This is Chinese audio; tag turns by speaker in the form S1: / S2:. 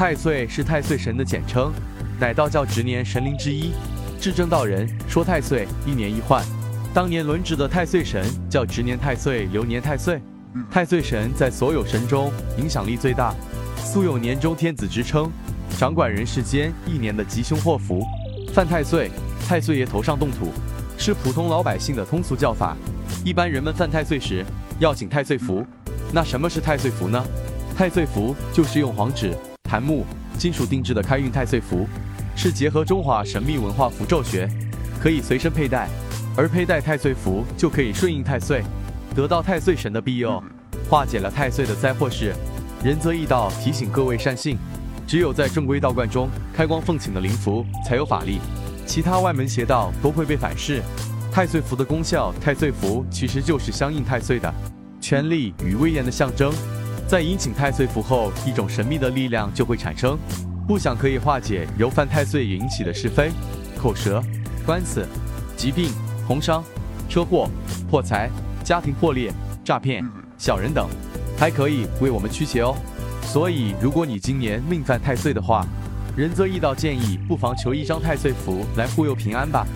S1: 太岁是太岁神的简称，乃道教值年神灵之一。至正道人说太岁一年一换，当年轮值的太岁神叫值年太岁、流年太岁。太岁神在所有神中影响力最大，素有年中天子之称，掌管人世间一年的吉凶祸福。犯太岁，太岁爷头上动土，是普通老百姓的通俗叫法。一般人们犯太岁时要请太岁符。那什么是太岁符呢？太岁符就是用黄纸、檀木、金属定制的开运太岁符，是结合中华神秘文化符咒学，可以随身佩戴。而佩戴太岁符就可以顺应太岁，得到太岁神的庇佑，化解了太岁的灾祸事。仁泽义道提醒各位善信，只有在正规道观中开光奉请的灵符才有法力，其他外门邪道都会被反噬。太岁符的功效，太岁符其实就是相应太岁的权力与威严的象征。在引请太岁符后，一种神秘的力量就会产生，不想可以化解由犯太岁引起的是非、口舌、官司、疾病、红伤、车祸、破财、家庭破裂、诈骗、小人等，还可以为我们驱邪哦。所以，如果你今年命犯太岁的话，仁泽易道建议不妨求一张太岁符来护佑平安吧。